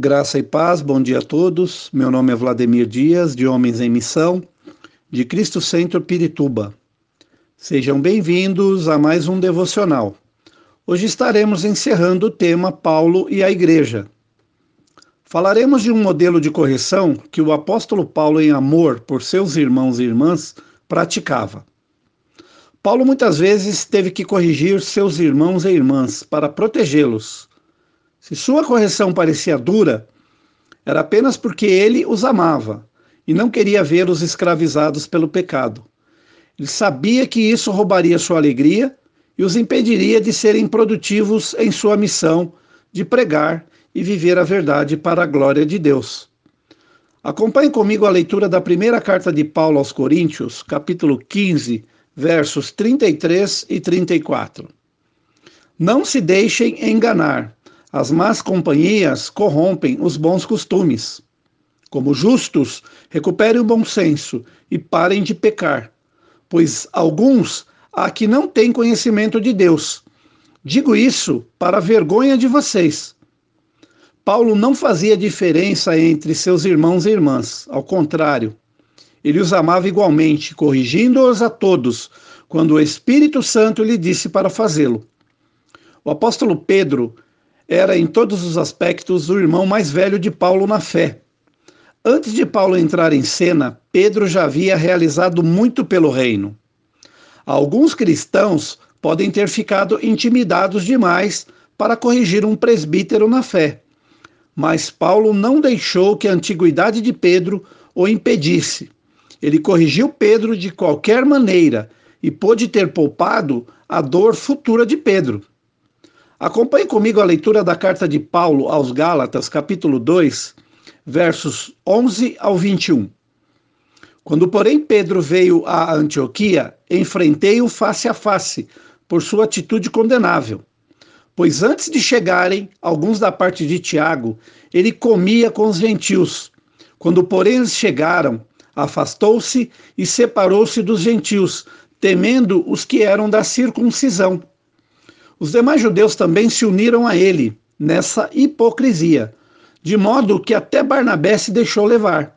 Graça e paz, bom dia a todos. Meu nome é Vladimir Dias, de Homens em Missão, de Cristo Centro Pirituba. Sejam bem-vindos a mais um devocional. Hoje estaremos encerrando o tema Paulo e a Igreja. Falaremos de um modelo de correção que o apóstolo Paulo, em amor por seus irmãos e irmãs, praticava. Paulo muitas vezes teve que corrigir seus irmãos e irmãs para protegê-los se sua correção parecia dura, era apenas porque ele os amava e não queria vê-los escravizados pelo pecado. Ele sabia que isso roubaria sua alegria e os impediria de serem produtivos em sua missão de pregar e viver a verdade para a glória de Deus. Acompanhe comigo a leitura da primeira carta de Paulo aos Coríntios, capítulo 15, versos 33 e 34. Não se deixem enganar. As más companhias corrompem os bons costumes. Como justos, recuperem o bom senso e parem de pecar, pois alguns há que não têm conhecimento de Deus. Digo isso para vergonha de vocês. Paulo não fazia diferença entre seus irmãos e irmãs, ao contrário, ele os amava igualmente, corrigindo-os a todos, quando o Espírito Santo lhe disse para fazê-lo. O apóstolo Pedro era, em todos os aspectos, o irmão mais velho de Paulo na fé. Antes de Paulo entrar em cena, Pedro já havia realizado muito pelo reino. Alguns cristãos podem ter ficado intimidados demais para corrigir um presbítero na fé. Mas Paulo não deixou que a antiguidade de Pedro o impedisse. Ele corrigiu Pedro de qualquer maneira e pôde ter poupado a dor futura de Pedro. Acompanhe comigo a leitura da carta de Paulo aos Gálatas, capítulo 2, versos 11 ao 21. Quando, porém, Pedro veio a Antioquia, enfrentei-o face a face, por sua atitude condenável. Pois antes de chegarem alguns da parte de Tiago, ele comia com os gentios. Quando, porém, eles chegaram, afastou-se e separou-se dos gentios, temendo os que eram da circuncisão os demais judeus também se uniram a ele nessa hipocrisia, de modo que até Barnabé se deixou levar.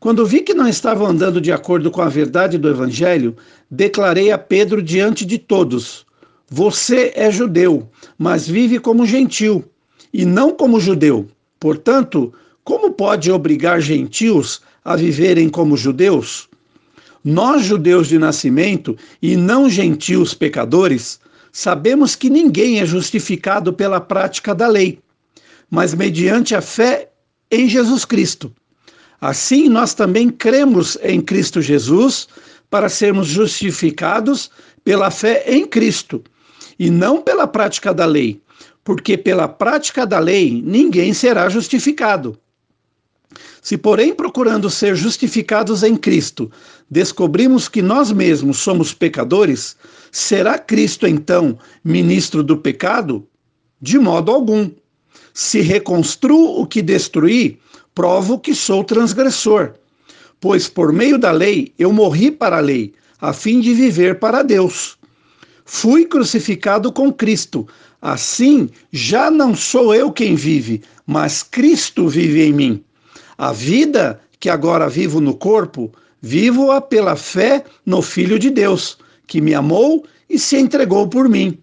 Quando vi que não estavam andando de acordo com a verdade do Evangelho, declarei a Pedro diante de todos: Você é judeu, mas vive como gentil, e não como judeu. Portanto, como pode obrigar gentios a viverem como judeus? Nós, judeus de nascimento, e não gentios pecadores, Sabemos que ninguém é justificado pela prática da lei, mas mediante a fé em Jesus Cristo. Assim, nós também cremos em Cristo Jesus para sermos justificados pela fé em Cristo e não pela prática da lei, porque pela prática da lei ninguém será justificado. Se, porém, procurando ser justificados em Cristo, descobrimos que nós mesmos somos pecadores, será Cristo então ministro do pecado? De modo algum. Se reconstruo o que destruí, provo que sou transgressor. Pois por meio da lei eu morri para a lei, a fim de viver para Deus. Fui crucificado com Cristo. Assim, já não sou eu quem vive, mas Cristo vive em mim. A vida que agora vivo no corpo, vivo-a pela fé no Filho de Deus, que me amou e se entregou por mim.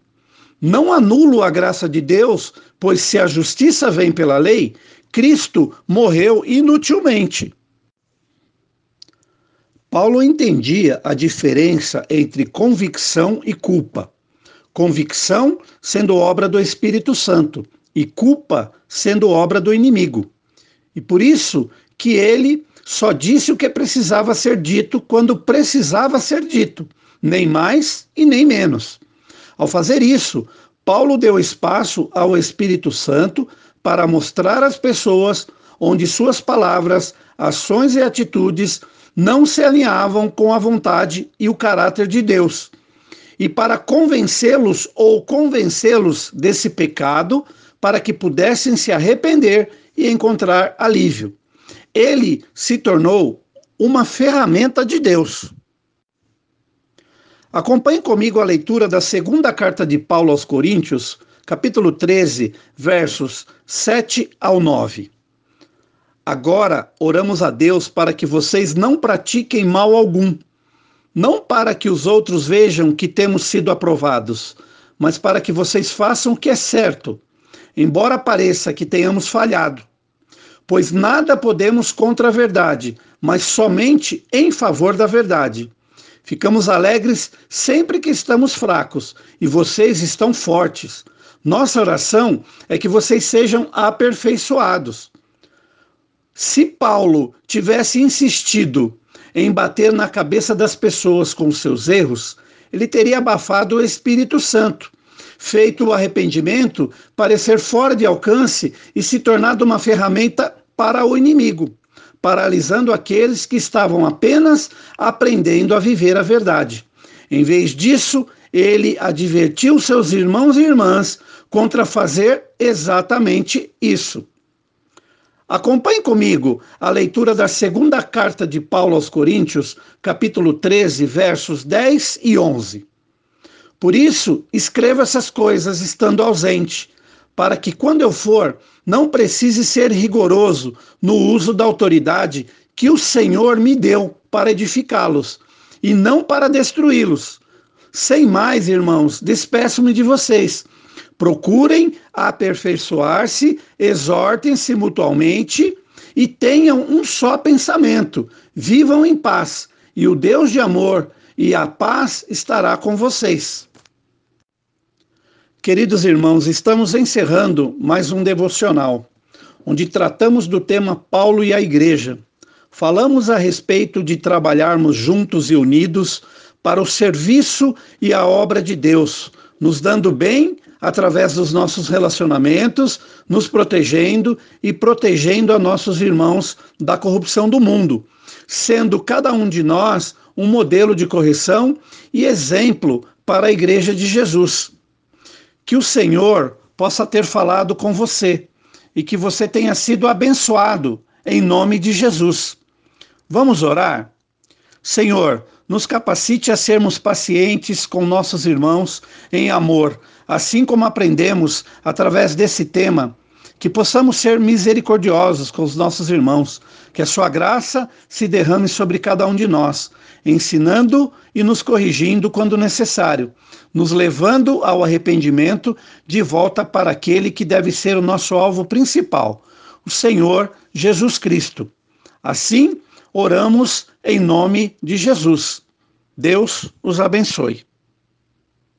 Não anulo a graça de Deus, pois se a justiça vem pela lei, Cristo morreu inutilmente. Paulo entendia a diferença entre convicção e culpa. Convicção sendo obra do Espírito Santo e culpa sendo obra do inimigo. E por isso que ele só disse o que precisava ser dito quando precisava ser dito, nem mais e nem menos. Ao fazer isso, Paulo deu espaço ao Espírito Santo para mostrar às pessoas onde suas palavras, ações e atitudes não se alinhavam com a vontade e o caráter de Deus. E para convencê-los ou convencê-los desse pecado, para que pudessem se arrepender e encontrar alívio. Ele se tornou uma ferramenta de Deus. Acompanhe comigo a leitura da segunda carta de Paulo aos Coríntios, capítulo 13, versos 7 ao 9. Agora oramos a Deus para que vocês não pratiquem mal algum, não para que os outros vejam que temos sido aprovados, mas para que vocês façam o que é certo, embora pareça que tenhamos falhado. Pois nada podemos contra a verdade, mas somente em favor da verdade. Ficamos alegres sempre que estamos fracos e vocês estão fortes. Nossa oração é que vocês sejam aperfeiçoados. Se Paulo tivesse insistido em bater na cabeça das pessoas com seus erros, ele teria abafado o Espírito Santo, feito o arrependimento parecer fora de alcance e se tornado uma ferramenta para o inimigo, paralisando aqueles que estavam apenas aprendendo a viver a verdade. Em vez disso, ele advertiu seus irmãos e irmãs contra fazer exatamente isso. Acompanhe comigo a leitura da segunda carta de Paulo aos Coríntios, capítulo 13, versos 10 e 11. Por isso, escreva essas coisas estando ausente, para que quando eu for, não precise ser rigoroso no uso da autoridade que o Senhor me deu para edificá-los, e não para destruí-los. Sem mais, irmãos, despeço-me de vocês Procurem aperfeiçoar-se, exortem-se mutualmente e tenham um só pensamento. Vivam em paz, e o Deus de amor e a paz estará com vocês. Queridos irmãos, estamos encerrando mais um devocional, onde tratamos do tema Paulo e a Igreja. Falamos a respeito de trabalharmos juntos e unidos para o serviço e a obra de Deus, nos dando bem através dos nossos relacionamentos, nos protegendo e protegendo a nossos irmãos da corrupção do mundo, sendo cada um de nós um modelo de correção e exemplo para a Igreja de Jesus. Que o Senhor possa ter falado com você e que você tenha sido abençoado em nome de Jesus. Vamos orar? Senhor, nos capacite a sermos pacientes com nossos irmãos em amor, assim como aprendemos através desse tema, que possamos ser misericordiosos com os nossos irmãos, que a sua graça se derrame sobre cada um de nós, ensinando e nos corrigindo quando necessário, nos levando ao arrependimento de volta para aquele que deve ser o nosso alvo principal, o Senhor Jesus Cristo. Assim, oramos em nome de Jesus. Deus os abençoe.